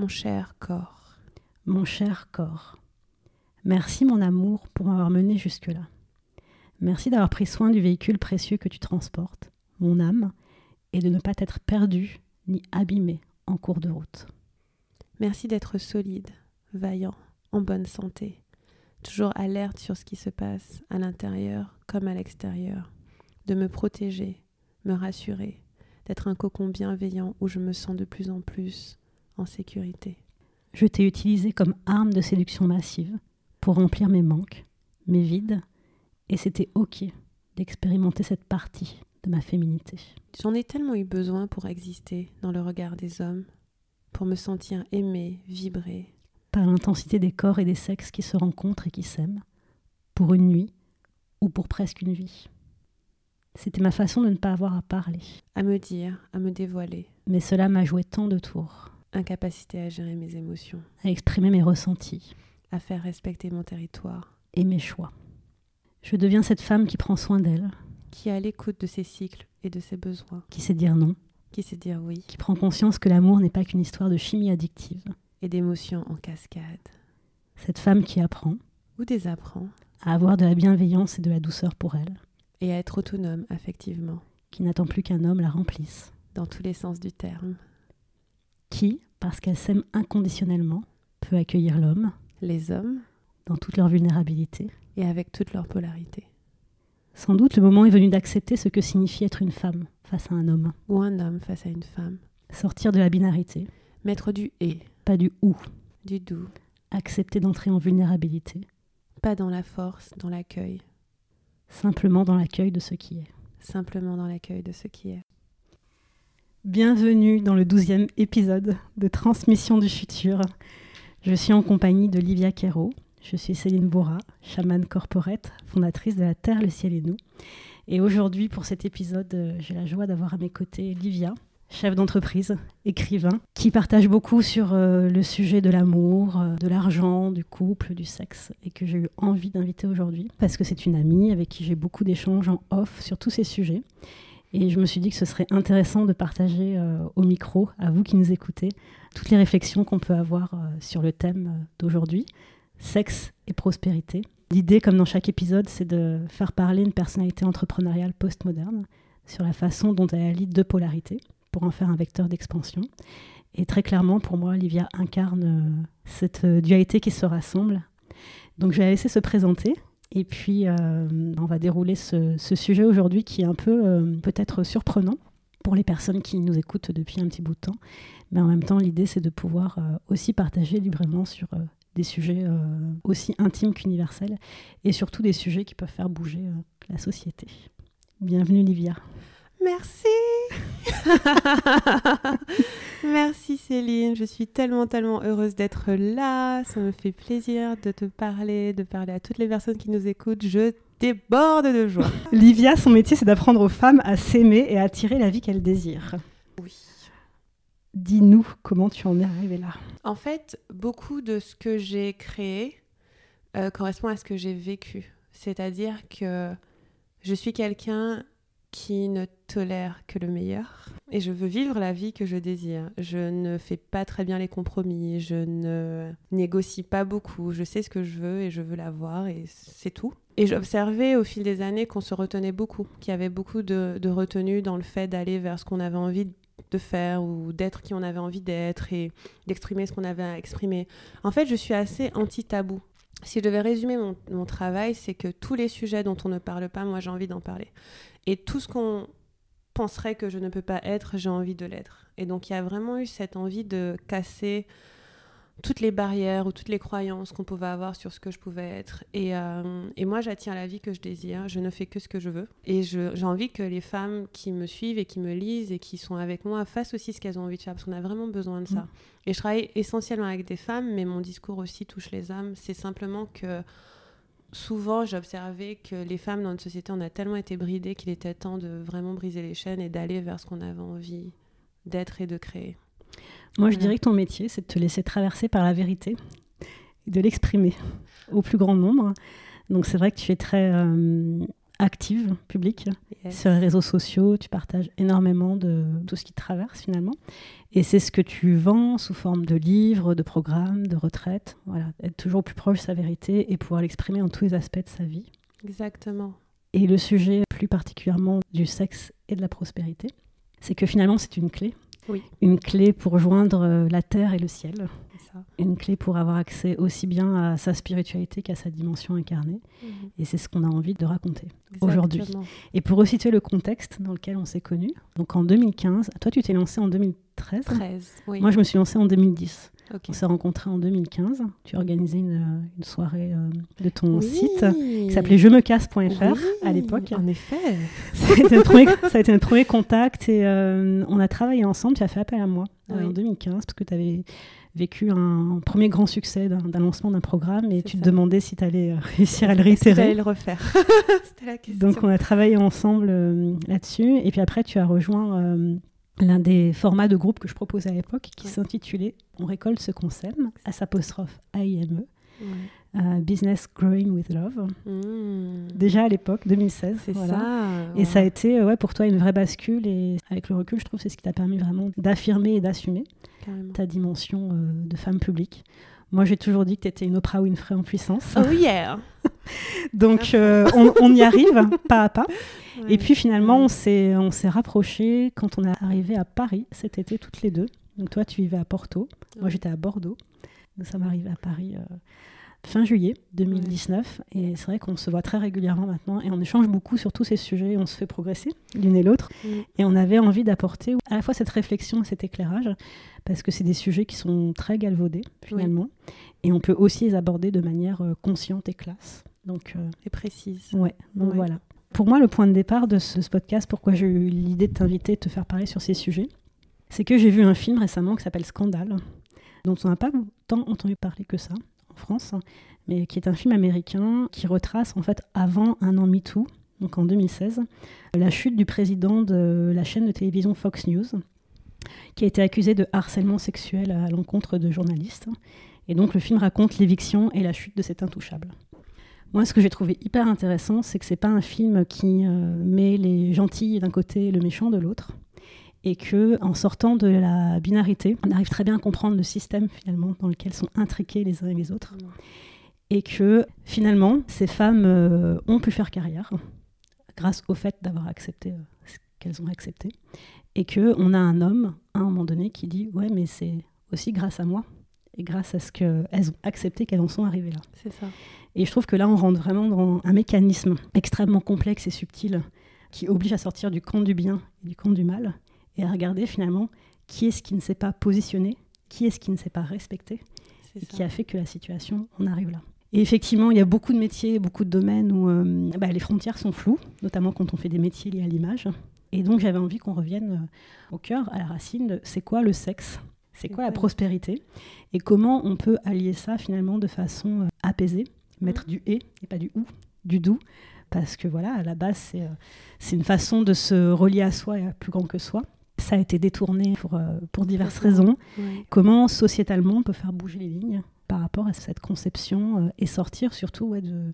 Mon cher corps. Mon cher corps. Merci mon amour pour m'avoir mené jusque-là. Merci d'avoir pris soin du véhicule précieux que tu transportes, mon âme, et de ne pas t'être perdu ni abîmé en cours de route. Merci d'être solide, vaillant, en bonne santé, toujours alerte sur ce qui se passe à l'intérieur comme à l'extérieur, de me protéger, me rassurer, d'être un cocon bienveillant où je me sens de plus en plus en sécurité. Je t'ai utilisé comme arme de séduction massive pour remplir mes manques, mes vides, et c'était ok d'expérimenter cette partie de ma féminité. J'en ai tellement eu besoin pour exister dans le regard des hommes, pour me sentir aimée, vibrer. Par l'intensité des corps et des sexes qui se rencontrent et qui s'aiment, pour une nuit ou pour presque une vie. C'était ma façon de ne pas avoir à parler. À me dire, à me dévoiler. Mais cela m'a joué tant de tours. Incapacité à gérer mes émotions. À exprimer mes ressentis. À faire respecter mon territoire. Et mes choix. Je deviens cette femme qui prend soin d'elle. Qui est à l'écoute de ses cycles et de ses besoins. Qui sait dire non. Qui sait dire oui. Qui prend conscience que l'amour n'est pas qu'une histoire de chimie addictive. Et d'émotions en cascade. Cette femme qui apprend. Ou désapprend. À avoir de la bienveillance et de la douceur pour elle. Et à être autonome affectivement. Qui n'attend plus qu'un homme la remplisse. Dans tous les sens du terme. Qui, parce qu'elle s'aime inconditionnellement, peut accueillir l'homme. Les hommes. Dans toute leur vulnérabilité. Et avec toute leur polarité. Sans doute le moment est venu d'accepter ce que signifie être une femme face à un homme. Ou un homme face à une femme. Sortir de la binarité. Mettre du et. Pas du ou. Du doux. Accepter d'entrer en vulnérabilité. Pas dans la force, dans l'accueil. Simplement dans l'accueil de ce qui est. Simplement dans l'accueil de ce qui est. Bienvenue dans le douzième épisode de Transmission du futur. Je suis en compagnie de Livia Quero. Je suis Céline Bourra, chamane corporate, fondatrice de La Terre, le ciel et nous. Et aujourd'hui, pour cet épisode, j'ai la joie d'avoir à mes côtés Livia, chef d'entreprise, écrivain, qui partage beaucoup sur euh, le sujet de l'amour, euh, de l'argent, du couple, du sexe, et que j'ai eu envie d'inviter aujourd'hui, parce que c'est une amie avec qui j'ai beaucoup d'échanges en off sur tous ces sujets. Et je me suis dit que ce serait intéressant de partager euh, au micro, à vous qui nous écoutez, toutes les réflexions qu'on peut avoir sur le thème d'aujourd'hui, sexe et prospérité. L'idée, comme dans chaque épisode, c'est de faire parler une personnalité entrepreneuriale postmoderne sur la façon dont elle allie deux polarités pour en faire un vecteur d'expansion. Et très clairement, pour moi, Olivia incarne euh, cette euh, dualité qui se rassemble. Donc je vais la laisser se présenter. Et puis, euh, on va dérouler ce, sujet aujourd'hui qui est un peu peut-être surprenant pour les personnes qui nous écoutent depuis un petit bout de temps. Mais en même temps, l'idée, c'est de pouvoir aussi partager librement sur des sujets aussi intimes qu'universels et surtout des sujets qui peuvent faire bouger la société. Bienvenue, Livia. Merci. Merci Céline, je suis tellement tellement heureuse d'être là. Ça me fait plaisir de te parler, de parler à toutes les personnes qui nous écoutent. Je déborde de joie. Livia, son métier, c'est d'apprendre aux femmes à s'aimer et à attirer la vie qu'elles désirent. Oui. Dis-nous comment tu en es arrivée là. En fait, beaucoup de ce que j'ai créé euh, correspond à ce que j'ai vécu. C'est-à-dire que je suis quelqu'un qui ne tolère que le meilleur. Et je veux vivre la vie que je désire. Je ne fais pas très bien les compromis, je ne négocie pas beaucoup, je sais ce que je veux et je veux l'avoir et c'est tout. Et j'observais au fil des années qu'on se retenait beaucoup, qu'il y avait beaucoup de, de retenue dans le fait d'aller vers ce qu'on avait envie de faire ou d'être qui on avait envie d'être et d'exprimer ce qu'on avait à exprimer. En fait, je suis assez anti-tabou. Si je devais résumer mon, travail, c'est que tous les sujets dont on ne parle pas, moi j'ai envie d'en parler. Et tout ce qu'on penserait que je ne peux pas être, j'ai envie de l'être. Et donc il y a vraiment eu cette envie de casser toutes les barrières ou toutes les croyances qu'on pouvait avoir sur ce que je pouvais être. Et, euh, et moi, j'attire la vie que je désire. Je ne fais que ce que je veux. Et j'ai envie que les femmes qui me suivent et qui me lisent et qui sont avec moi fassent aussi ce qu'elles ont envie de faire, parce qu'on a vraiment besoin de ça. Mm. Et je travaille essentiellement avec des femmes, mais mon discours aussi touche les hommes. C'est simplement que souvent, j'observais que les femmes dans notre société, on a tellement été bridées qu'il était temps de vraiment briser les chaînes et d'aller vers ce qu'on avait envie d'être et de créer. Moi, je dirais que ton métier, c'est de te laisser traverser par la vérité et de l'exprimer au plus grand nombre. Donc, c'est vrai que tu es très euh, active, publique. Yes. Sur les réseaux sociaux, tu partages énormément de tout ce qui te traverse finalement. Et c'est ce que tu vends sous forme de livres, de programmes, de retraites. Voilà, être toujours plus proche de sa vérité et pouvoir l'exprimer en tous les aspects de sa vie. Exactement. Et le sujet plus particulièrement du sexe et de la prospérité, c'est que finalement c'est une clé. Oui. Une clé pour joindre euh, la terre et le ciel. Ça. Une clé pour avoir accès aussi bien à sa spiritualité qu'à sa dimension incarnée. Mhm. Et c'est ce qu'on a envie de raconter. Aujourd'hui. Et pour resituer le contexte dans lequel on s'est connus, donc en 2015, toi tu t'es lancé en 2013. 13. Oui. Moi je me suis lancée en 2010. On s'est rencontrés en 2015. Tu organisais une, euh, une soirée euh, de ton Oui. site qui s'appelait je me casse.fr Oui, à l'époque. En effet. Ça a été notre premier, ça a été notre premier contact et euh, on a travaillé ensemble. Tu as fait appel à moi euh, Oui. en 2015 parce que tu avais vécu un premier grand succès d'un lancement d'un programme et tu te demandais si tu allais réussir à le Est-ce que j'allais réitérer. le refaire C'était la question. Donc on a travaillé ensemble euh, là-dessus. Et puis après, tu as rejoint euh, l'un des formats de groupe que je proposais à l'époque qui s'intitulait On récolte ce qu'on sème, à s'apostrophe AIME, euh, Business Growing with Love. Mmh. Déjà à l'époque, 2016. C'est voilà. ça. Et ça a été euh, ouais, pour toi une vraie bascule. Et avec le recul, je trouve que c'est ce qui t'a permis vraiment d'affirmer et d'assumer ta dimension euh, de femme publique. Moi, j'ai toujours dit que tu étais une Oprah Winfrey en puissance. Oh yeah Donc, euh, on, on y arrive pas à pas. Ouais. Et puis finalement, on s'est rapprochés quand on est arrivé à Paris cet été toutes les deux. Donc toi, tu vivais à Porto, moi j'étais à Bordeaux. Nous sommes arrivés à Paris euh, fin juillet 2019 et c'est vrai qu'on se voit très régulièrement maintenant et on échange beaucoup sur tous ces sujets, on se fait progresser l'une et l'autre Mm. et on avait envie d'apporter à la fois cette réflexion et cet éclairage parce que c'est des sujets qui sont très galvaudés finalement et on peut aussi les aborder de manière euh, consciente et classe. Donc euh, Et précise. Ouais, donc voilà. Pour moi, le point de départ de ce, ce podcast, pourquoi j'ai eu l'idée de t'inviter, de te faire parler sur ces sujets, c'est que j'ai vu un film récemment qui s'appelle Scandale, dont on n'a pas tant entendu parler que ça en France, mais qui est un film américain qui retrace en fait avant un an MeToo, donc en 2016, la chute du président de la chaîne de télévision Fox News, qui a été accusé de harcèlement sexuel à l'encontre de journalistes. Et donc le film raconte l'éviction et la chute de cet intouchable. Moi, ce que j'ai trouvé hyper intéressant, c'est que c'est pas un film qui euh, met les gentils d'un côté et le méchant de l'autre, et que en sortant de la binarité, on arrive très bien à comprendre le système finalement dans lequel sont intriqués les uns et les autres, et que finalement, ces femmes euh, ont pu faire carrière grâce au fait d'avoir accepté euh, ce qu'elles ont accepté, et que on a un homme à un moment donné qui dit ouais, mais c'est aussi grâce à moi et grâce à ce qu'elles ont accepté qu'elles en sont arrivées là. C'est ça. Et je trouve que là, on rentre vraiment dans un mécanisme extrêmement complexe et subtil qui oblige à sortir du camp du bien et du camp du mal et à regarder finalement qui est-ce qui ne s'est pas positionné, qui est-ce qui ne s'est pas respecté et qui a fait que la situation en arrive là. Et effectivement, il y a beaucoup de métiers, beaucoup de domaines où euh, bah, les frontières sont floues, notamment quand on fait des métiers liés à l'image. Et donc, j'avais envie qu'on revienne euh, au cœur, à la racine de c'est quoi le sexe? C'est quoi la prospérité? Et comment on peut allier ça finalement de façon euh, apaisée, mettre du et et pas du ou, du doux parce que voilà, à la base, c'est euh, c'est une façon de se relier à soi et à plus grand que soi. Ça a été détourné pour, euh, pour diverses raisons. Comment sociétalement on peut faire bouger les lignes par rapport à cette conception euh, et sortir surtout ouais, de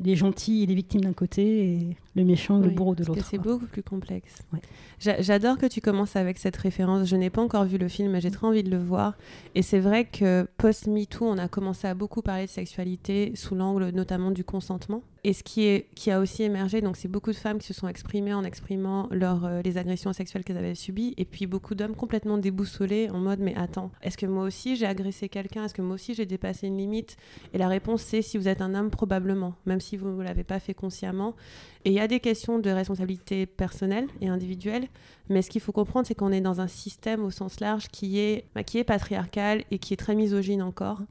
les gentils et les victimes d'un côté et le méchant et le bourreau de l'autre. c'est beaucoup plus complexe. Ouais. J'adore que tu commences avec cette référence. Je n'ai pas encore vu le film, mais j'ai très envie de le voir. Et c'est vrai que post-MeToo, on a commencé à beaucoup parler de sexualité sous l'angle notamment du consentement. Et ce qui, a aussi émergé, donc c'est beaucoup de femmes qui se sont exprimées en exprimant leur, euh, les agressions sexuelles qu'elles avaient subies, et puis beaucoup d'hommes complètement déboussolés en mode mais attends, est-ce que moi aussi j'ai agressé quelqu'un? Est-ce que moi aussi j'ai dépassé une limite? Et la réponse c'est si vous êtes un homme probablement, même si vous ne l'avez pas fait consciemment. Et il y a des questions de responsabilité personnelle et individuelle, mais ce qu'il faut comprendre, c'est qu'on est dans un système au sens large qui est, bah, qui est patriarcal et qui est très misogyne encore.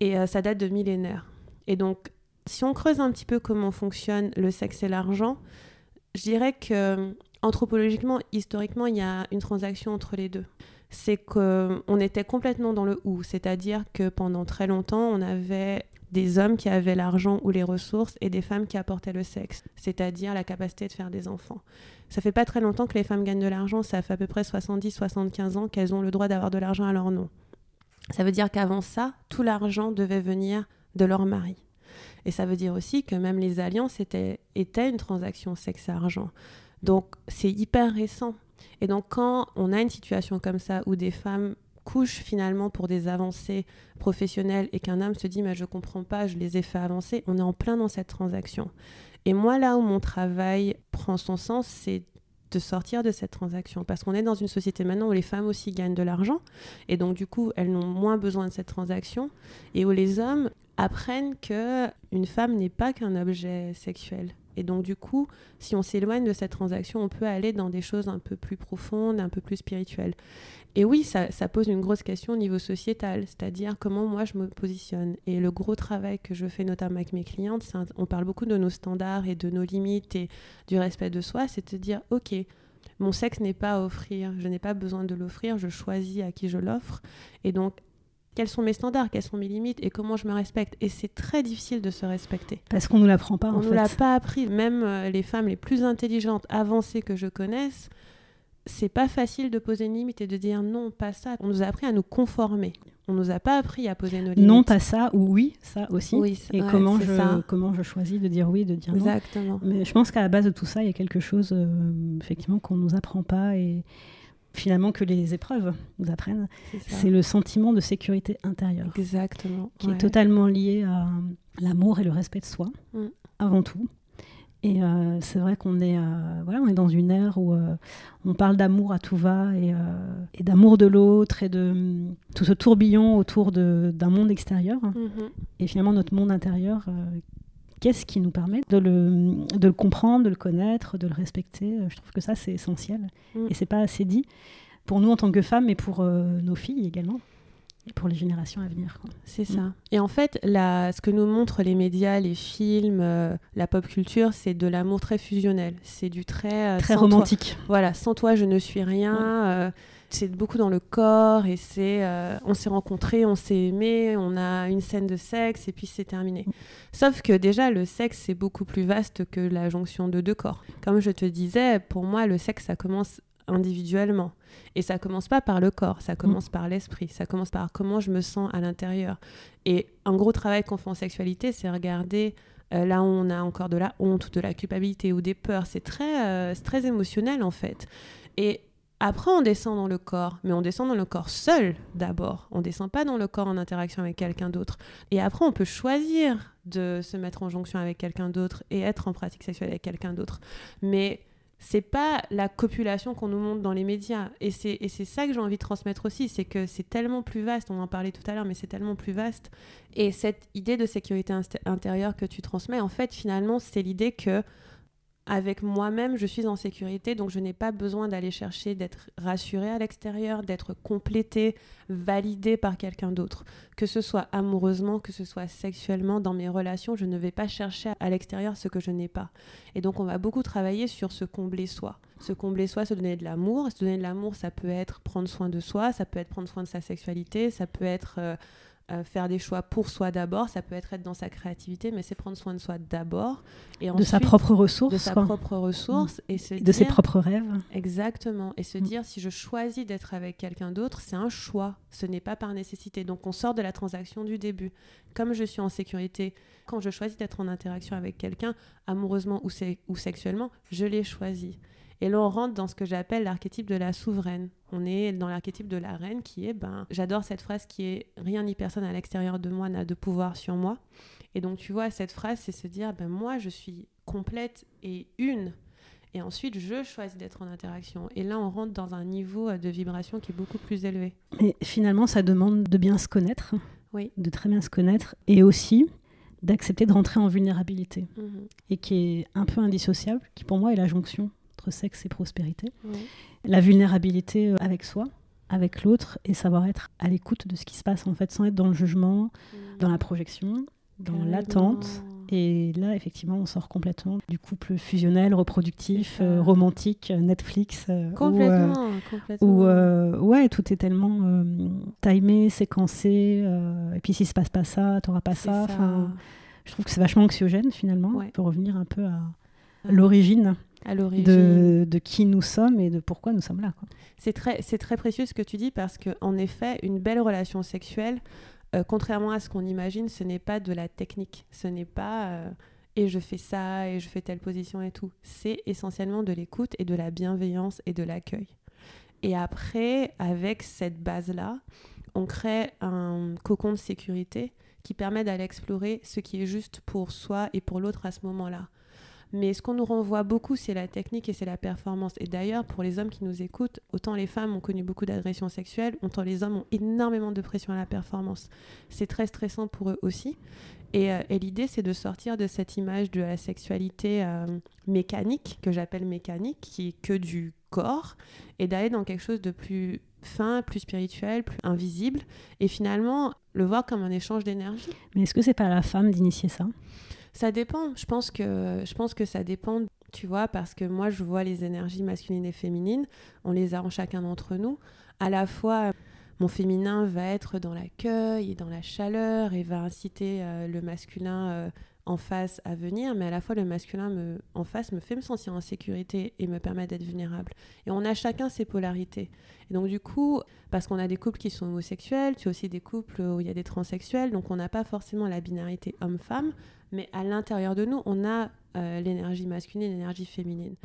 Et euh, ça date de millénaires. Et donc, si on creuse un petit peu comment fonctionne le sexe et l'argent, je dirais que anthropologiquement, historiquement, il y a une transaction entre les deux. C'est qu'on était complètement dans le ou, c'est-à-dire que pendant très longtemps, on avait des hommes qui avaient l'argent ou les ressources et des femmes qui apportaient le sexe, c'est-à-dire la capacité de faire des enfants. Ça fait pas très longtemps que les femmes gagnent de l'argent, ça fait à peu près 70-75 ans qu'elles ont le droit d'avoir de l'argent à leur nom. Ça veut dire qu'avant ça, tout l'argent devait venir de leur mari. Et ça veut dire aussi que même les alliances étaient, une transaction sexe-argent. Donc c'est hyper récent. Et donc quand on a une situation comme ça où des femmes couchent finalement pour des avancées professionnelles et qu'un homme se dit mais je comprends pas, je les ai fait avancer, on est en plein dans cette transaction. Et moi là où mon travail prend son sens, c'est de sortir de cette transaction parce qu'on est dans une société maintenant où les femmes aussi gagnent de l'argent et donc du coup elles n'ont moins besoin de cette transaction et où les hommes apprennent que une femme n'est pas qu'un objet sexuel et donc, du coup, si on s'éloigne de cette transaction, on peut aller dans des choses un peu plus profondes, un peu plus spirituelles. Et oui, ça, pose une grosse question au niveau sociétal, c'est-à-dire comment moi je me positionne. Et le gros travail que je fais notamment avec mes clientes, on parle beaucoup de nos standards et de nos limites et du respect de soi, c'est de dire, OK, mon sexe n'est pas à offrir, je n'ai pas besoin de l'offrir, je choisis à qui je l'offre. Et donc, quels sont mes standards, quelles sont mes limites et comment je me respecte. Et c'est très difficile de se respecter. Parce qu'on ne nous l'apprend pas, on en fait. On ne l'a pas appris. Même euh, les femmes les plus intelligentes, avancées que je connaisse, c'est pas facile de poser une limite et de dire non, pas ça. On nous a appris à nous conformer. On nous a pas appris à poser nos limites. Non, pas ça, ou oui, ça aussi. et comment, je, comment je choisis de dire oui, de dire non. Exactement. Mais je pense qu'à la base de tout ça, il y a quelque chose, euh, effectivement, qu'on nous apprend pas et finalement que les épreuves nous apprennent. C'est le sentiment de sécurité intérieure. Exactement. Qui est totalement lié à l'amour et le respect de soi, mm. avant tout. Et euh, c'est vrai qu'on est, euh, voilà, on est dans une ère où euh, on parle d'amour à tout va et, d'amour de l'autre et de tout ce tourbillon autour d'un monde extérieur. Mm-hmm. Et finalement, notre monde intérieur, qu'est-ce qui nous permet de le, de le, comprendre, de le connaître, de le respecter? Je trouve que ça, c'est essentiel. Mm. Et c'est pas assez dit pour nous en tant que femmes, mais pour nos filles également pour les générations à venir. C'est ça. Mm. Et en fait, la, ce que nous montrent les médias, les films, euh, la pop culture, c'est de l'amour très fusionnel. C'est du très... Euh, très romantique. Voilà, sans toi, je ne suis rien. Euh, c'est beaucoup dans le corps et c'est... on s'est rencontrés, on s'est aimés, on a une scène de sexe et puis c'est terminé. Sauf que déjà, le sexe, c'est beaucoup plus vaste que la jonction de deux corps. Comme je te disais, pour moi, le sexe, ça commence individuellement. Et ça commence pas par le corps, ça commence mm. par l'esprit, ça commence par comment je me sens à l'intérieur. Et un gros travail qu'on fait en sexualité, c'est regarder euh, là où on a encore de la honte ou de la culpabilité ou des peurs. C'est très, euh, très émotionnel en fait. Et après, on descend dans le corps, mais on descend dans le corps seul d'abord. On descend pas dans le corps en interaction avec quelqu'un d'autre. Et après, on peut choisir de se mettre en jonction avec quelqu'un d'autre et être en pratique sexuelle avec quelqu'un d'autre. Mais c'est pas la copulation qu'on nous montre dans les médias. Et c'est, ça que j'ai envie de transmettre aussi, c'est que c'est tellement plus vaste, on en parlait tout à l'heure, mais c'est tellement plus vaste. Et cette idée de sécurité intérieure que tu transmets, en fait, finalement, c'est l'idée que avec moi-même, je suis en sécurité, donc je n'ai pas besoin d'aller chercher d'être rassurée à l'extérieur, d'être complétée, validée par quelqu'un d'autre. Que ce soit amoureusement, que ce soit sexuellement, dans mes relations, je ne vais pas chercher à l'extérieur ce que je n'ai pas. Et donc on va beaucoup travailler sur se combler soi. Se combler soi, se donner de l'amour. Se donner de l'amour, ça peut être prendre soin de soi, ça peut être prendre soin de sa sexualité, ça peut être... Euh, euh, faire des choix pour soi d'abord, ça peut être être dans sa créativité, mais c'est prendre soin de soi d'abord. Et de sa propre ressource. De sa propre ressource. Et de ses propres rêves. Exactement. Et se mm. dire, si je choisis d'être avec quelqu'un d'autre, c'est un choix. Ce n'est pas par nécessité. Donc on sort de la transaction du début. Comme je suis en sécurité, quand je choisis d'être en interaction avec quelqu'un, amoureusement ou, ou sexuellement, je l'ai choisi. Et là, on rentre dans ce que j'appelle l'archétype de la souveraine. On est dans l'archétype de la reine qui est, ben, j'adore cette phrase qui est rien ni personne à l'extérieur de moi n'a de pouvoir sur moi. Et donc, tu vois, cette phrase, c'est se dire, ben, moi, je suis complète et une. Et ensuite, je choisis d'être en interaction. Et là, on rentre dans un niveau de vibration qui est beaucoup plus élevé. Mais finalement, ça demande de bien se connaître, oui. de très bien se connaître, et aussi d'accepter de rentrer en vulnérabilité, mhm. et qui est un peu indissociable, qui pour moi est la jonction sexe et prospérité. La vulnérabilité euh, avec soi, avec l'autre, et savoir être à l'écoute de ce qui se passe, en fait, sans être dans le jugement, mm. dans la projection, dans l'attente. Et là, effectivement, on sort complètement du couple fusionnel, reproductif, euh, romantique, Netflix. Euh, complètement, où, complètement. ouais, tout est tellement timé, séquencé. et puis, s'il se passe pas ça, tu n'auras pas ça. Je trouve que c'est vachement anxiogène, finalement. Ouais. Pour revenir un peu à l'origine de, de, qui nous sommes et de pourquoi nous sommes là. C'est très, très précieux ce que tu dis parce qu'en effet, une belle relation sexuelle euh, contrairement à ce qu'on imagine, ce n'est pas de la technique. Ce n'est pas euh, et je fais ça et je fais telle position et tout. C'est essentiellement de l'écoute et de la bienveillance et de l'accueil. Et après, avec cette base-là, on crée un cocon de sécurité qui permet d'aller explorer ce qui est juste pour soi et pour l'autre à ce moment-là. Mais ce qu'on nous renvoie beaucoup, c'est la technique et c'est la performance. Et d'ailleurs, pour les hommes qui nous écoutent, autant les femmes ont connu beaucoup d'agressions sexuelles, autant les hommes ont énormément de pression à la performance. C'est très stressant pour eux aussi. Et, euh, l'idée, c'est de sortir de cette image de la sexualité euh, mécanique, que j'appelle mécanique, qui est que du corps, et d'aller dans quelque chose de plus fin, plus spirituel, plus invisible, et finalement le voir comme un échange d'énergie. Mais est-ce que c'est pas à la femme d'initier ça? Ça dépend. Je pense que je pense que ça dépend. Tu vois, parce que moi, je vois les énergies masculines et féminines. On les a en chacun d'entre nous. À la fois, mon féminin va être dans l'accueil et dans la chaleur et va inciter euh, le masculin euh, en face à venir, mais à la fois le masculin me, en face me fait me sentir en sécurité et me permet d'être vulnérable. Et on a chacun ses polarités. Et donc du coup, parce qu'on a des couples qui sont homosexuels, tu as aussi des couples où il y a des transsexuels, donc on n'a pas forcément la binarité homme-femme, mais à l'intérieur de nous, on a euh, l'énergie masculine et l'énergie féminine.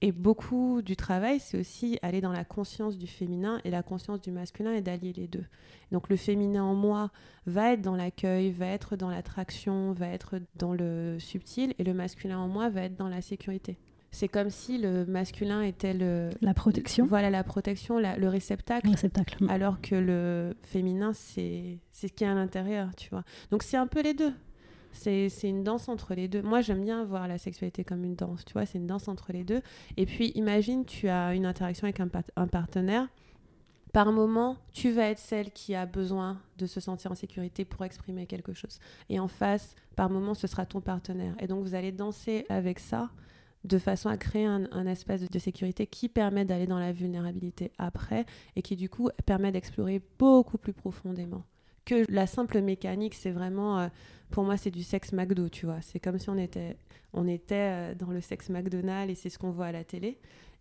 Et beaucoup du travail, c'est aussi aller dans la conscience du féminin et la conscience du masculin et d'allier les deux. Donc le féminin en moi va être dans l'accueil, va être dans l'attraction, va être dans le subtil, et le masculin en moi va être dans la sécurité. C'est comme si le masculin était le... La protection. Voilà, la protection, la- le réceptacle. Le réceptacle. Alors que le féminin, c'est c'est ce qui est à l'intérieur, tu vois. Donc c'est un peu les deux. C'est une danse entre les deux. Moi, j'aime bien voir la sexualité comme une danse, tu vois. C'est une danse entre les deux. Et puis, imagine, tu as une interaction avec un, un partenaire. Par moment, tu vas être celle qui a besoin de se sentir en sécurité pour exprimer quelque chose. Et en face, par moment, ce sera ton partenaire. Et donc, vous allez danser avec ça de façon à créer un, un espace de sécurité qui permet d'aller dans la vulnérabilité après et qui, du coup, permet d'explorer beaucoup plus profondément. Que la simple mécanique, c'est vraiment... euh, pour moi, c'est du sexe McDo, tu vois. C'est comme si on était, on était euh, dans le sexe McDonald's et c'est ce qu'on voit à la télé.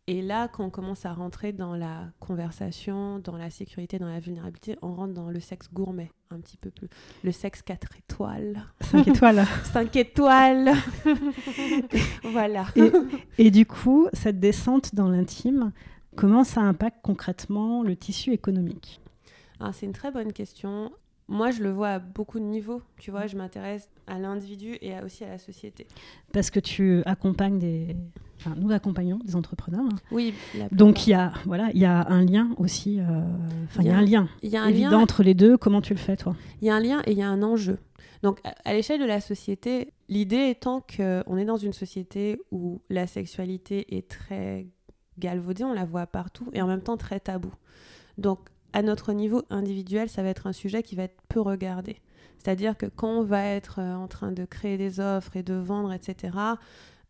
Et là, quand on commence à rentrer dans la conversation, dans la sécurité, dans la vulnérabilité, on rentre dans le sexe gourmet, un petit peu plus. Le sexe 4 étoiles. 5 étoiles. 5 étoiles Voilà. Et, et du coup, cette descente dans l'intime, comment ça impacte concrètement le tissu économique? Ah, c'est une très bonne question. Moi, je le vois à beaucoup de niveaux. Tu vois, je m'intéresse à l'individu et à- aussi à la société. Parce que tu accompagnes des... Enfin, nous accompagnons des entrepreneurs. hein. Oui, Donc il y a, voilà, il y a un lien aussi. euh, Enfin, il y a un lien il y a un évident lien entre les deux. Comment tu le fais, toi? Il y a un lien et il y a un enjeu. Donc, à, à l'échelle de la société, l'idée étant qu'on est dans une société où la sexualité est très galvaudée, on la voit partout, et en même temps très tabou. Donc, à notre niveau individuel, ça va être un sujet qui va être peu regardé. C'est-à-dire que quand on va être euh, en train de créer des offres et de vendre, etc.,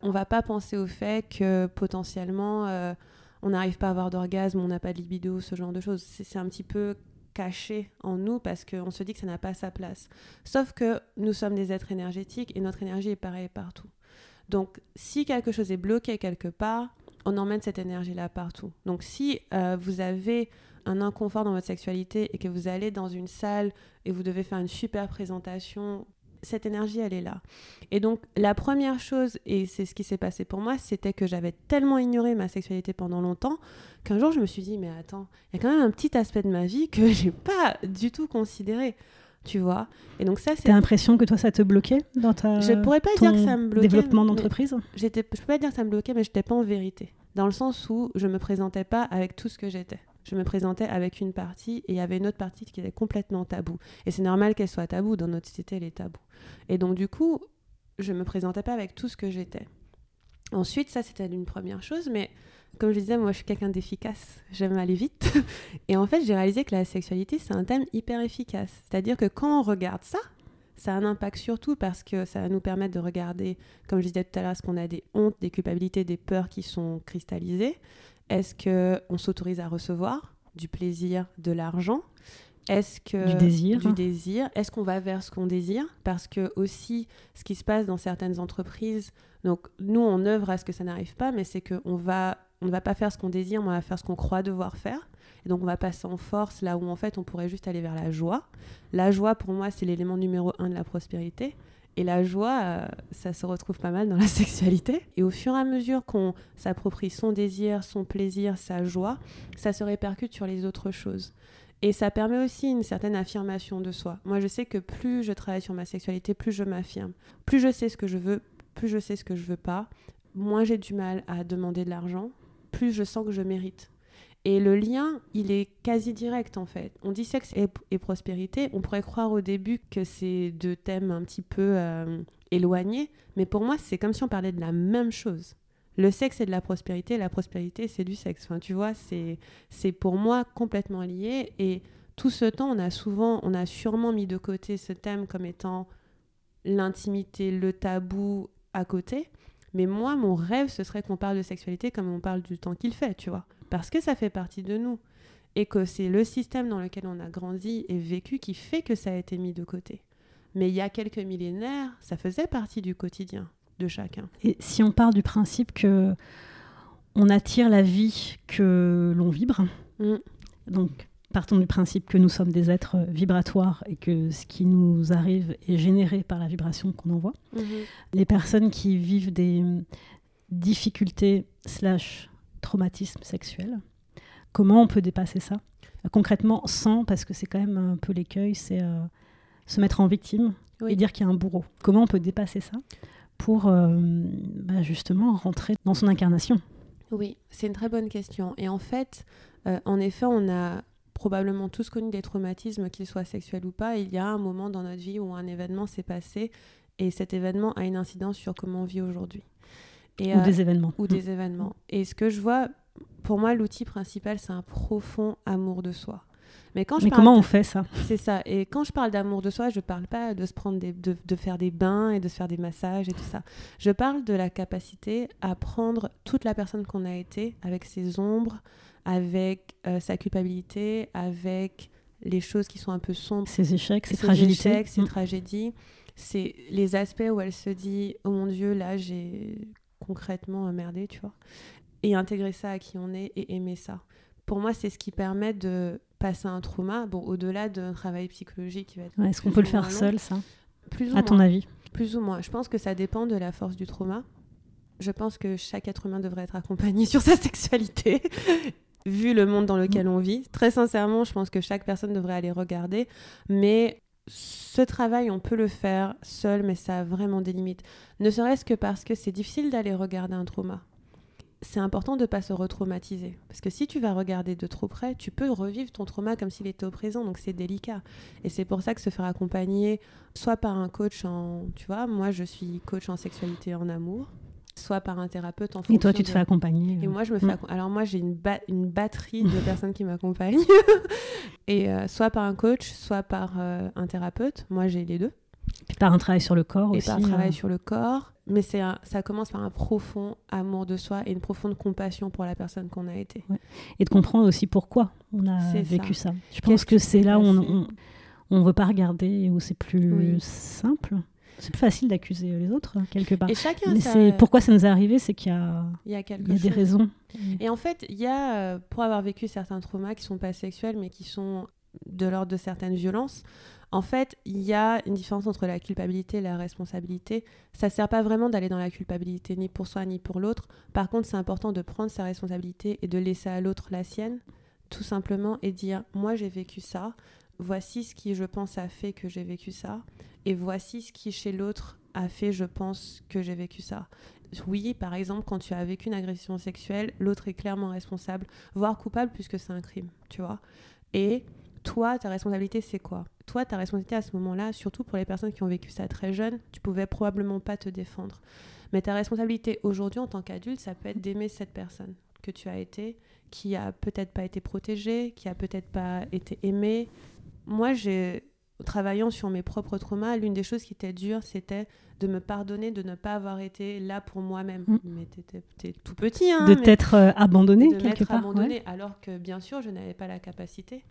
on va pas penser au fait que potentiellement euh, on n'arrive pas à avoir d'orgasme, on n'a pas de libido, ce genre de choses. C'est un petit peu caché en nous parce qu'on se dit que ça n'a pas sa place. Sauf que nous sommes des êtres énergétiques et notre énergie est pareille partout. Donc si quelque chose est bloqué quelque part, on emmène cette énergie-là partout. Donc si euh, vous avez un inconfort dans votre sexualité et que vous allez dans une salle et vous devez faire une super présentation, cette énergie, elle est là. Et donc la première chose, et c'est ce qui s'est passé pour moi, c'était que j'avais tellement ignoré ma sexualité pendant longtemps qu'un jour je me suis dit, mais attends, il y a quand même un petit aspect de ma vie que j'ai pas du tout considéré. Tu vois Et donc ça, c'est T'as l'impression que toi, ça te bloquait dans ta je pourrais pas dire que ça me bloquait. développement d'entreprise? j'étais- Je peux pas dire que ça me bloquait, mais je n'étais pas en vérité. Dans le sens où je me présentais pas avec tout ce que j'étais. Je me présentais avec une partie et il y avait une autre partie qui était complètement taboue. Et c'est normal qu'elle soit taboue. Dans notre société, elle est taboue. Et donc, du coup, je me présentais pas avec tout ce que j'étais. Ensuite, ça, c'était une première chose, mais comme je disais, moi, je suis quelqu'un d'efficace. J'aime aller vite. Et en fait, j'ai réalisé que la sexualité, c'est un thème hyper efficace. C'est-à-dire que quand on regarde ça, ça a un impact surtout parce que ça va nous permettre de regarder, comme je disais tout à l'heure, est-ce qu'on a des hontes, des culpabilités, des peurs qui sont cristallisées Est-ce qu'on s'autorise à recevoir du plaisir, de l'argent? Est-ce que Du désir. du désir? Est-ce qu'on va vers ce qu'on désire? Parce que aussi, ce qui se passe dans certaines entreprises, donc nous on œuvre à ce que ça n'arrive pas, mais c'est qu'on va on ne va pas faire ce qu'on désire, mais on va faire ce qu'on croit devoir faire. Et donc on va passer en force là où en fait on pourrait juste aller vers la joie. La joie pour moi c'est l'élément numéro un de la prospérité. Et la joie, euh, ça se retrouve pas mal dans la sexualité. Et au fur et à mesure qu'on s'approprie son désir, son plaisir, sa joie, ça se répercute sur les autres choses. Et ça permet aussi une certaine affirmation de soi. Moi, je sais que plus je travaille sur ma sexualité, plus je m'affirme. Plus je sais ce que je veux, plus je sais ce que je veux pas, moins j'ai du mal à demander de l'argent, plus je sens que je mérite. Et le lien, il est quasi direct en fait. On dit sexe et, prospérité, on pourrait croire au début que c'est deux thèmes un petit peu euh, éloignés, mais pour moi, c'est comme si on parlait de la même chose. Le sexe, c'est de la prospérité, la prospérité, c'est du sexe. Enfin, tu vois, c'est pour moi complètement lié. Et tout ce temps, on a souvent, on a sûrement mis de côté ce thème comme étant l'intimité, le tabou à côté. Mais moi, mon rêve, ce serait qu'on parle de sexualité comme on parle du temps qu'il fait, tu vois. Parce que ça fait partie de nous. Et que c'est le système dans lequel on a grandi et vécu qui fait que ça a été mis de côté. Mais il y a quelques millénaires, ça faisait partie du quotidien de chacun. Et si on part du principe que on attire la vie que l'on vibre, mm. donc partons du principe que nous sommes des êtres vibratoires et que ce qui nous arrive est généré par la vibration qu'on envoie. Mhm. Les personnes qui vivent des difficultés slash traumatismes sexuels, comment on peut dépasser ça? Concrètement, sans, parce que c'est quand même un peu l'écueil, c'est euh, se mettre en victime et dire qu'il y a un bourreau. Comment on peut dépasser ça? Pour euh, bah, justement rentrer dans son incarnation Oui, c'est une très bonne question. Et en fait, euh, en effet, on a probablement tous connu des traumatismes, qu'ils soient sexuels ou pas. Il y a un moment dans notre vie où un événement s'est passé et cet événement a une incidence sur comment on vit aujourd'hui. Ou des euh, événements. Ou des mm. événements. Et ce que je vois, pour moi, l'outil principal, c'est un profond amour de soi. Mais, quand je Mais comment on fait ça? C'est ça. Et quand je parle d'amour de soi, je parle pas de se prendre des, de, de, faire des bains et de se faire des massages et tout ça. Je parle de la capacité à prendre toute la personne qu'on a été, avec ses ombres, avec euh, sa culpabilité, avec les choses qui sont un peu sombres. Ses échecs, ses, fragilités. Échecs, ses mm. tragédies. C'est les aspects où elle se dit Oh mon Dieu, là, j'ai concrètement merdé, tu vois. Et intégrer ça à qui on est et aimer ça. Pour moi, c'est ce qui permet de passer un trauma, bon, au-delà d'un travail psychologique qui va être. Est-ce qu'on peut le faire seul, ça? Plus ou À ton avis? Plus ou moins. Je pense que ça dépend de la force du trauma. Je pense que chaque être humain devrait être accompagné sur sa sexualité vu le monde dans lequel mm. on vit. Très sincèrement, je pense que chaque personne devrait aller regarder. Mais ce travail, on peut le faire seul, mais ça a vraiment des limites. Ne serait-ce que parce que c'est difficile d'aller regarder un trauma. C'est important de ne pas se retraumatiser. Parce que si tu vas regarder de trop près, tu peux revivre ton trauma comme s'il était au présent. Donc c'est délicat. Et c'est pour ça que se faire accompagner, soit par un coach en. Tu vois, moi je suis coach en sexualité et en amour soit par un thérapeute en Et toi, tu te fais accompagner Et euh. moi, je me fais. Alors moi, j'ai une, une batterie de personnes qui m'accompagnent. et euh, soit par un coach, soit par euh, un thérapeute. Moi, j'ai les deux. Et par un travail sur le corps et aussi. Et par un travail sur le corps. Mais c'est ça commence par un profond amour de soi et une profonde compassion pour la personne qu'on a été. Et de comprendre aussi pourquoi on a vécu ça. Je pense que c'est là où on ne veut pas regarder, où c'est plus simple. C'est plus facile d'accuser les autres, hein, quelque part. Et chacun Mais pourquoi ça nous est arrivé, c'est qu'il y a, il y a, il y a des raisons. Et en fait, il y a, euh, pour avoir vécu certains traumas qui sont pas sexuels, mais qui sont de l'ordre de certaines violences, en fait, il y a une différence entre la culpabilité et la responsabilité. Ça sert pas vraiment d'aller dans la culpabilité, ni pour soi, ni pour l'autre. Par contre, c'est important de prendre sa responsabilité et de laisser à l'autre la sienne, tout simplement, et dire, moi j'ai vécu ça, voici ce qui, je pense, a fait que j'ai vécu ça, et voici ce qui, chez l'autre, a fait, je pense, que j'ai vécu ça. Oui, par exemple, quand tu as vécu une agression sexuelle, l'autre est clairement responsable, voire coupable, puisque c'est un crime, tu vois. Et toi, ta responsabilité, c'est quoi? Toi, ta responsabilité à ce moment-là, surtout pour les personnes qui ont vécu ça très jeune, tu pouvais probablement pas te défendre. Mais ta responsabilité aujourd'hui, en tant qu'adulte, ça peut être d'aimer cette personne que tu as été, qui a peut-être pas été protégée, qui a peut-être pas été aimée, moi, j'ai travaillant sur mes propres traumas, l'une des choses qui était dure, c'était de me pardonner de ne pas avoir été là pour moi-même. Mm. Mais t'es tout petit, hein, De t'être euh, abandonné quelque part. abandonné, alors que bien sûr, je n'avais pas la capacité.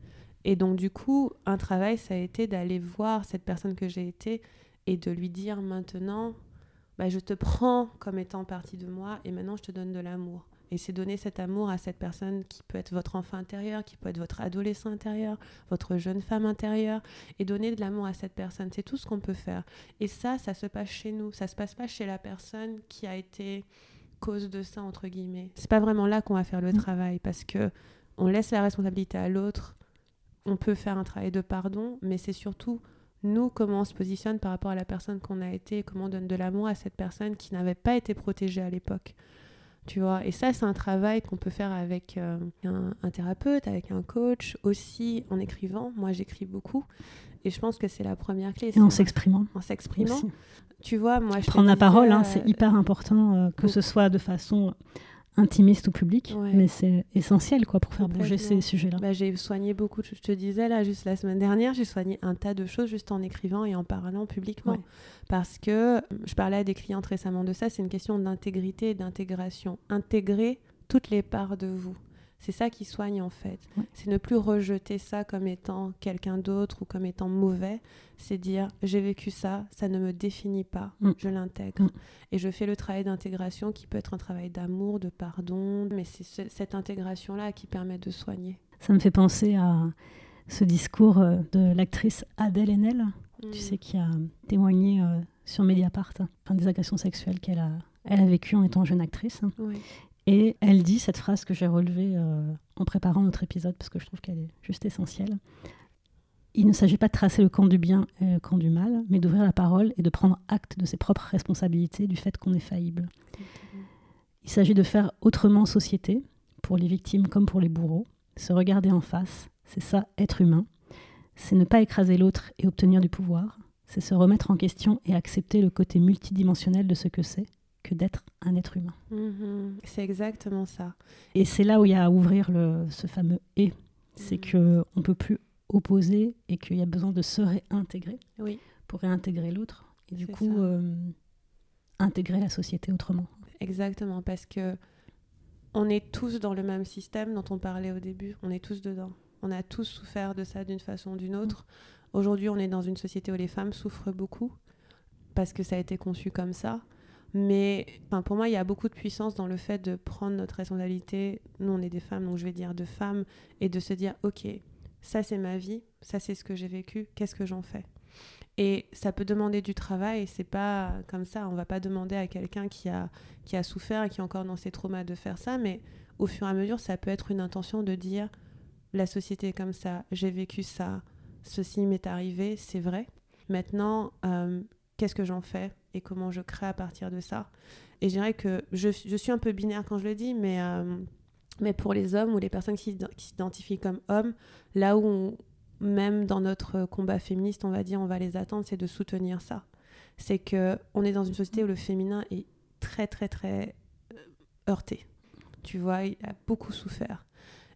Et donc, du coup, un travail, ça a été d'aller voir cette personne que j'ai été et de lui dire maintenant, bah, je te prends comme étant partie de moi et maintenant je te donne de l'amour. Et c'est donner cet amour à cette personne qui peut être votre enfant intérieur, qui peut être votre adolescent intérieur, votre jeune femme intérieure, et donner de l'amour à cette personne. C'est tout ce qu'on peut faire. Et ça, ça se passe chez nous. Ça se passe pas chez la personne qui a été cause de ça entre guillemets. C'est pas vraiment là qu'on va faire le Mm. travail parce que on laisse la responsabilité à l'autre. On peut faire un travail de pardon, mais c'est surtout nous comment on se positionne par rapport à la personne qu'on a été, comment on donne de l'amour à cette personne qui n'avait pas été protégée à l'époque. Tu vois, et ça c'est un travail qu'on peut faire avec euh, un, un thérapeute, avec un coach, aussi en écrivant. Moi j'écris beaucoup et je pense que c'est la première clé. Et en s'exprimant. en s'exprimant. Tu vois, moi je Prendre la parole, hein, euh, c'est hyper important, euh, que ce soit de façon intimiste ou Ouais. mais c'est essentiel quoi, pour faire bouger ces sujets-là. Bah, j'ai soigné beaucoup, je te disais là, juste la semaine dernière, j'ai soigné un tas de choses juste en écrivant et en parlant publiquement. Ouais. Parce que je parlais à des clientes récemment de ça, c'est une question d'intégrité et d'intégration. Intégrer toutes les parts de vous. C'est ça qui soigne en fait. Ouais. C'est ne plus rejeter ça comme étant quelqu'un d'autre ou comme étant mauvais. C'est dire j'ai vécu ça, ça ne me définit pas, Mm. je l'intègre. Mm. Et je fais le travail d'intégration qui peut être un travail d'amour, de pardon, mais c'est ce- cette intégration-là qui permet de soigner. Ça me fait penser à ce discours euh, de l'actrice Adèle Haenel, tu Mm. sais, qui a témoigné euh, sur Mediapart, enfin, des agressions sexuelles qu'elle a, elle a vécues en étant jeune actrice. Ouais. Et elle dit cette phrase que j'ai relevée euh, en préparant notre épisode, parce que je trouve qu'elle est juste essentielle. Il ne s'agit pas de tracer le camp du bien et le camp du mal, mais d'ouvrir la parole et de prendre acte de ses propres responsabilités du fait qu'on est faillible. Il s'agit de faire autrement société, pour les victimes comme pour les bourreaux, se regarder en face, c'est ça être humain. C'est ne pas écraser l'autre et obtenir du pouvoir, c'est se remettre en question et accepter le côté multidimensionnel de ce que c'est que d'être un être humain. Mhm. C'est exactement ça. Et c'est là où il y a à ouvrir le, ce fameux et. C'est Mhm. que on peut plus opposer et qu'il y a besoin de se réintégrer Oui, pour réintégrer l'autre. Et du coup, euh, intégrer la société autrement. exactement. Parce que on est tous dans le même système dont on parlait au début. On est tous dedans. On a tous souffert de ça d'une façon ou d'une autre. Aujourd'hui, on est dans une société où les femmes souffrent beaucoup parce que ça a été conçu comme ça. Mais pour moi, il y a beaucoup de puissance dans le fait de prendre notre responsabilité. Nous, on est des femmes, donc je vais dire de femmes, et de se dire, OK, ça c'est ma vie, ça c'est ce que j'ai vécu, qu'est-ce que j'en fais? Et ça peut demander du travail, c'est pas comme ça, on va pas demander à quelqu'un qui a, qui a souffert et qui est encore dans ses traumas de faire ça, mais au fur et à mesure, ça peut être une intention de dire, la société est comme ça, j'ai vécu ça, ceci m'est arrivé, c'est vrai. Maintenant, euh, qu'est-ce que j'en fais? Comment je crée à partir de ça Et je dirais que je, je suis un peu binaire quand je le dis, mais, euh, mais pour les hommes ou les personnes qui, s'ident- qui s'identifient comme hommes, là où même dans notre combat féministe, on va dire, on va les attendre, c'est de soutenir ça. C'est que on est dans une société où le féminin est très très très euh, heurté. Tu vois, il a beaucoup souffert.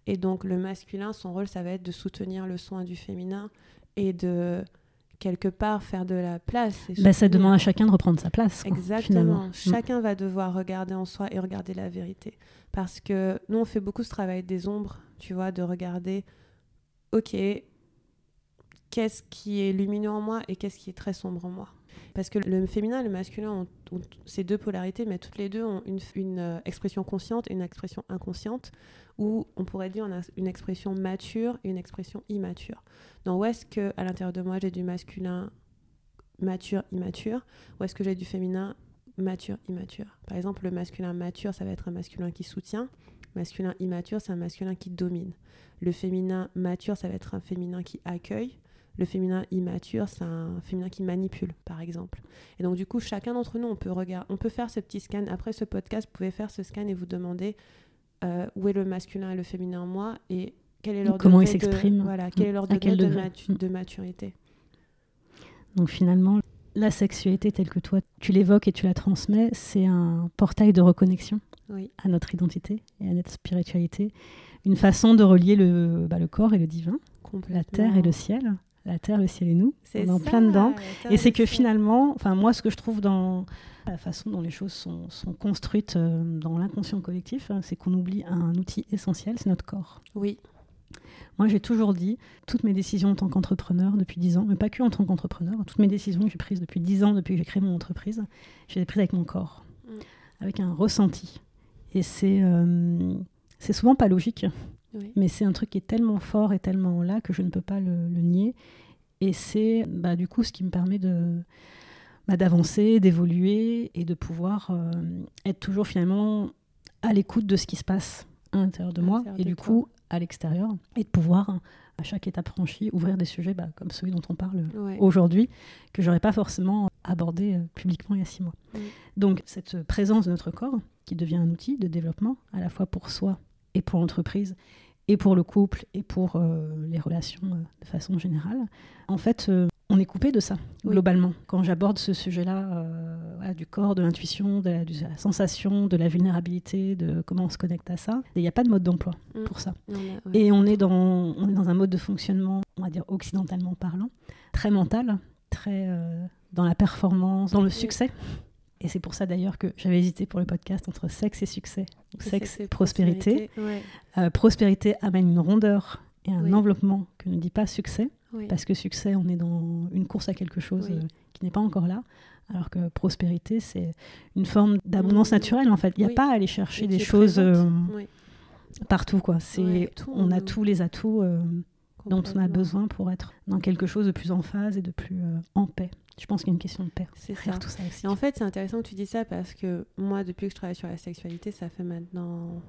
Et donc le masculin, son rôle, ça va être de soutenir le soin du féminin et de quelque part faire de la place. Bah, ça demande à chacun de reprendre sa place. quoi, Exactement. finalement. Mm. Chacun va devoir regarder en soi et regarder la vérité. Parce que nous, on fait beaucoup ce travail des ombres, tu vois, de regarder, ok, qu'est-ce qui est lumineux en moi et qu'est-ce qui est très sombre en moi. Parce que le féminin et le masculin ont, ces deux polarités, mais toutes les deux ont une, euh, expression consciente et une expression inconsciente, ou on pourrait dire on a une expression mature et une expression immature. Donc où est-ce que à l'intérieur de moi j'ai du masculin mature, immature, ou est-ce que j'ai du féminin mature, immature Par exemple, le masculin mature, ça va être un masculin qui soutient. Masculin immature, c'est un masculin qui domine. Le féminin mature, ça va être un féminin qui accueille. Le féminin immature, c'est un féminin qui manipule, par exemple. Et donc, du coup, chacun d'entre nous, on peut, regarder, on peut faire ce petit scan. Après ce podcast, vous pouvez faire ce scan et vous demander euh, où est le masculin et le féminin en moi et quel est leur Comment ils s'expriment. Voilà, quel est leur degré de, matu- Mm. de maturité. Donc finalement, la sexualité telle que toi, tu l'évoques et tu la transmets, c'est un portail de reconnexion Oui, à notre identité et à notre spiritualité. Une façon de relier le, bah, le corps et le divin, la terre et le ciel. La terre, le ciel et nous. C'est On est en plein dedans. Et c'est que finalement, enfin moi, ce que je trouve dans la façon dont les choses sont, sont construites euh, dans l'inconscient collectif, hein, c'est qu'on oublie un outil essentiel, c'est notre corps. Oui, Moi, j'ai toujours dit, toutes mes décisions en tant qu'entrepreneur depuis 10 ans, mais pas que en tant qu'entrepreneur, toutes mes décisions que j'ai prises depuis 10 ans, depuis que j'ai créé mon entreprise, je les ai prises avec mon corps, Mm. avec un ressenti. Et c'est euh, c'est souvent pas logique, Oui. mais c'est un truc qui est tellement fort et tellement là que je ne peux pas le, le nier. Et c'est bah, du coup ce qui me permet de bah, d'avancer, d'évoluer et de pouvoir euh, être toujours finalement à l'écoute de ce qui se passe à l'intérieur de À moi et du toi. coup à l'extérieur et de pouvoir à chaque étape franchie ouvrir des sujets bah, comme celui dont on parle Ouais. aujourd'hui que j'aurais pas forcément abordé euh, publiquement il y a six mois. Donc cette présence de notre corps qui devient un outil de développement à la fois pour soi et pour l'entreprise et pour le couple et pour euh, les relations euh, de façon générale. En fait, euh, on est coupé de ça Oui. globalement. Quand j'aborde ce sujet-là voilà, du corps, de l'intuition, de la, de la sensation, de la vulnérabilité, de comment on se connecte à ça, il n'y a pas de mode d'emploi Mm. pour ça. Ouais. Et on est, dans, on est dans un mode de fonctionnement, on va dire occidentalement parlant, très mental, très dans la performance, dans le Oui. Et c'est pour ça d'ailleurs que j'avais hésité pour le podcast entre sexe et succès, ou sexe et prospérité. Ouais. Euh, prospérité amène une rondeur et un Oui. enveloppement que ne dit pas succès, Oui. parce que succès, on est dans une course à quelque chose Oui. euh, qui n'est pas encore là. Alors que prospérité, c'est une forme d'abondance Mm. naturelle en fait. Il n'y a pas à aller chercher des choses euh, partout. quoi. C'est on a tous les atouts dont on a besoin pour être dans quelque chose de plus en phase et de plus en paix. Je pense qu'il y a une question de paix C'est ça. tout ça aussi. Et en fait, c'est intéressant que tu dis ça parce que moi, depuis que je travaille sur la sexualité, ça fait maintenant.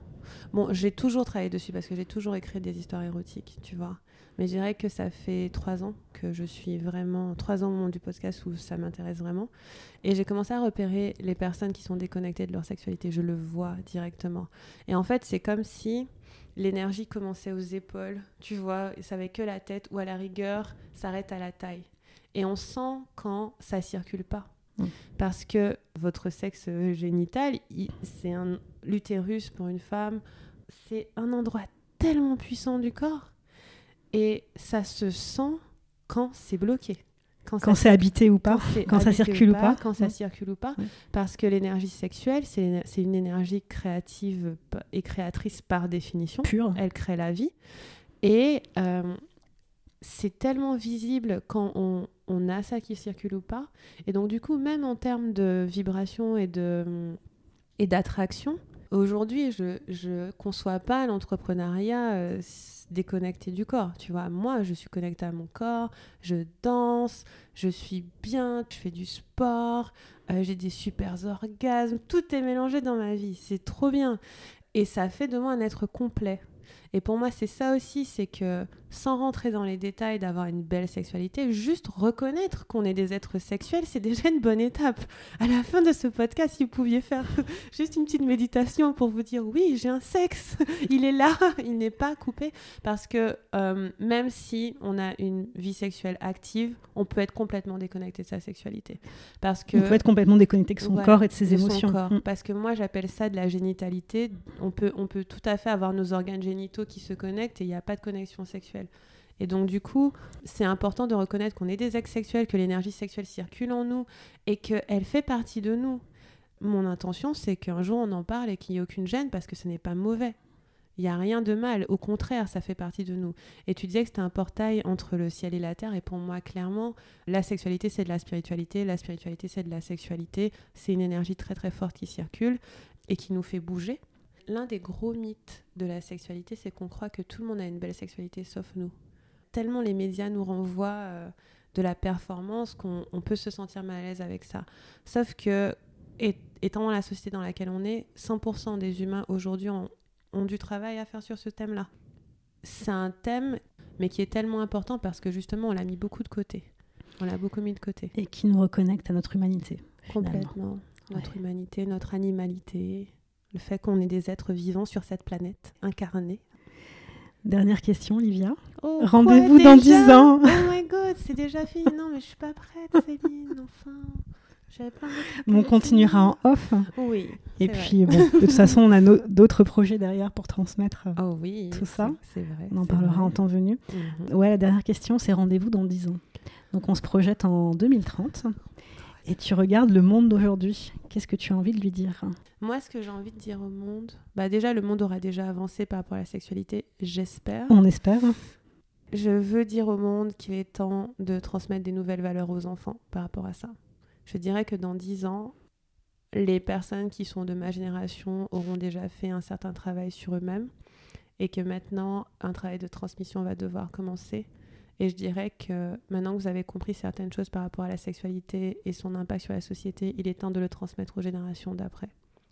Bon, j'ai toujours travaillé dessus parce que j'ai toujours écrit des histoires érotiques, tu vois. Mais je dirais que ça fait trois ans que je suis vraiment. Trois ans au moment du podcast où ça m'intéresse vraiment. Et j'ai commencé à repérer les personnes qui sont déconnectées de leur sexualité. Je le vois directement. Et en fait, c'est comme si l'énergie commençait aux épaules, tu vois, et ça avait que la tête ou à la rigueur, s'arrête à la taille. Et on sent quand ça circule pas. Mm. Parce que votre sexe génital, c'est un l'utérus pour une femme, c'est un endroit tellement puissant du corps et ça se sent quand c'est bloqué. Quand c'est habité ou pas, quand ça circule ou pas. Quand ça Mm. circule ou pas. Ouais. Parce que l'énergie sexuelle, c'est une énergie créative et créatrice par définition. pur. Elle crée la vie. Et euh, c'est tellement visible quand on, on a ça qui circule ou pas. Et donc, du coup, même en termes de vibration et de et d'attraction, aujourd'hui, je je conçois pas l'entrepreneuriat euh, déconnecté du corps. Tu vois, moi, je suis connectée à mon corps, je danse, je suis bien, je fais du sport, euh, j'ai des super orgasmes, tout est mélangé dans ma vie, c'est trop bien. Et ça fait de moi un être complet. Et pour moi, c'est ça aussi, c'est que sans rentrer dans les détails d'avoir une belle sexualité, juste reconnaître qu'on est des êtres sexuels, c'est déjà une bonne étape. À la fin de ce podcast, si vous pouviez faire juste une petite méditation pour vous dire oui, j'ai un sexe, il est là, il n'est pas coupé. Parce que euh, même si on a une vie sexuelle active, on peut être complètement déconnecté de sa sexualité. Parce que On peut être complètement déconnecté de son Voilà, corps et de ses de son émotions. corps. Mm. Parce que moi, j'appelle ça de la génitalité. On peut, on peut tout à fait avoir nos organes génitaux qui se connectent et il n'y a pas de connexion sexuelle. Et donc, du coup, c'est important de reconnaître qu'on est des ex sexuels, que l'énergie sexuelle circule en nous et qu'elle fait partie de nous. Mon intention, c'est qu'un jour, on en parle et qu'il n'y ait aucune gêne parce que ce n'est pas mauvais. Il n'y a rien de mal. Au contraire, ça fait partie de nous. Et tu disais que c'était un portail entre le ciel et la terre. Et pour moi, clairement, la sexualité, c'est de la spiritualité. La spiritualité, c'est de la sexualité. C'est une énergie très, très forte qui circule et qui nous fait bouger. L'un des gros mythes de la sexualité, c'est qu'on croit que tout le monde a une belle sexualité sauf nous. Tellement les médias nous renvoient euh, de la performance qu'on on peut se sentir mal à l'aise avec ça. Sauf que, et- étant dans la société dans laquelle on est, 100% des humains aujourd'hui ont, ont du travail à faire sur ce thème-là. C'est un thème, mais qui est tellement important parce que justement, on l'a mis beaucoup de côté. On l'a beaucoup mis de côté. Et qui nous reconnecte à notre humanité. finalement. Complètement. Notre humanité, notre animalité, le fait qu'on est des êtres vivants sur cette planète, incarnés. Dernière question, Livia. Oh, Rendez-vous dans déjà 10 ans. Oh my god, c'est déjà fini. Non, mais je suis pas prête, Céline, enfin. J'avais plein de on continuera en off. Oui. Et puis, bon, de toute façon, on a no- d'autres projets derrière pour transmettre. euh, Oh oui. tout ça, c'est- vrai. On en parlera vrai. en temps venu. Mhm. Ouais, la dernière question, c'est rendez-vous dans 10 ans. Donc, on se projette en 2030. Et tu regardes le monde d'aujourd'hui. Qu'est-ce que tu as envie de lui dire? Moi, ce que j'ai envie de dire au monde, bah déjà, le monde aura déjà avancé par rapport à la sexualité, j'espère. On espère. Je veux dire au monde qu'il est temps de transmettre des nouvelles valeurs aux enfants par rapport à ça. Je dirais que dans 10 ans, les personnes qui sont de ma génération auront déjà fait un certain travail sur eux-mêmes et que maintenant un travail de transmission va devoir commencer. Et je dirais que maintenant que vous avez compris certaines choses par rapport à la sexualité et son impact sur la société, il est temps de le transmettre aux générations d'après.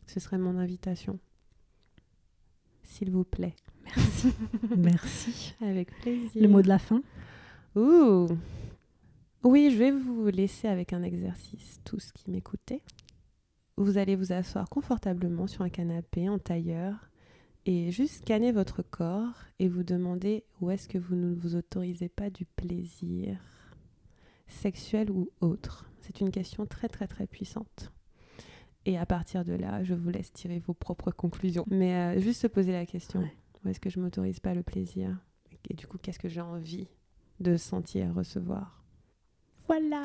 Ce serait mon invitation. S'il vous plaît. Merci. Merci. Avec plaisir. Le mot de la fin? Ouh. Oui, je vais vous laisser avec un exercice, tous qui m'écoutez. Vous allez vous asseoir confortablement sur un canapé en tailleur et juste scanner votre corps et vous demander où est-ce que vous ne vous autorisez pas du plaisir, sexuel ou autre. C'est une question très très très puissante. Et à partir de là, je vous laisse tirer vos propres conclusions. Mais euh, juste se poser la question, Ouais. où est-ce que je m'autorise pas le plaisir? Et du coup, qu'est-ce que j'ai envie de sentir, recevoir? Voilà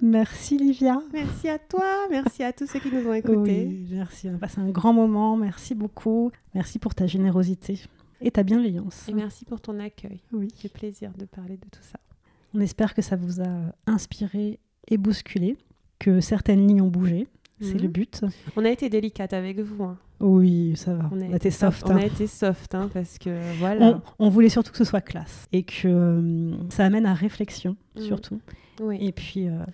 Merci Livia. Merci à toi, merci à tous ceux qui nous ont écoutés. Oui, merci. On a passé un grand moment. Merci beaucoup. Merci pour ta générosité et ta bienveillance. Et merci pour ton accueil. Oui. J'ai plaisir de parler de tout ça. On espère que ça vous a inspiré et bousculé, que certaines lignes ont bougé. C'est Mhm. le but. On a été délicate avec vous. hein. Oui, ça va. On, a a été soft. On hein. a été soft hein, parce que voilà. On, on voulait surtout que ce soit classe et que hum, ça amène à réflexion Mhm. surtout. Oui, Et puis euh,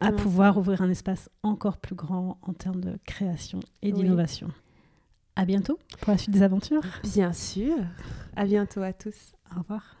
à pouvoir ça. ouvrir un espace encore plus grand en termes de création et Oui. d'innovation. À bientôt pour la suite des aventures. Bien sûr. À bientôt à tous. Au revoir.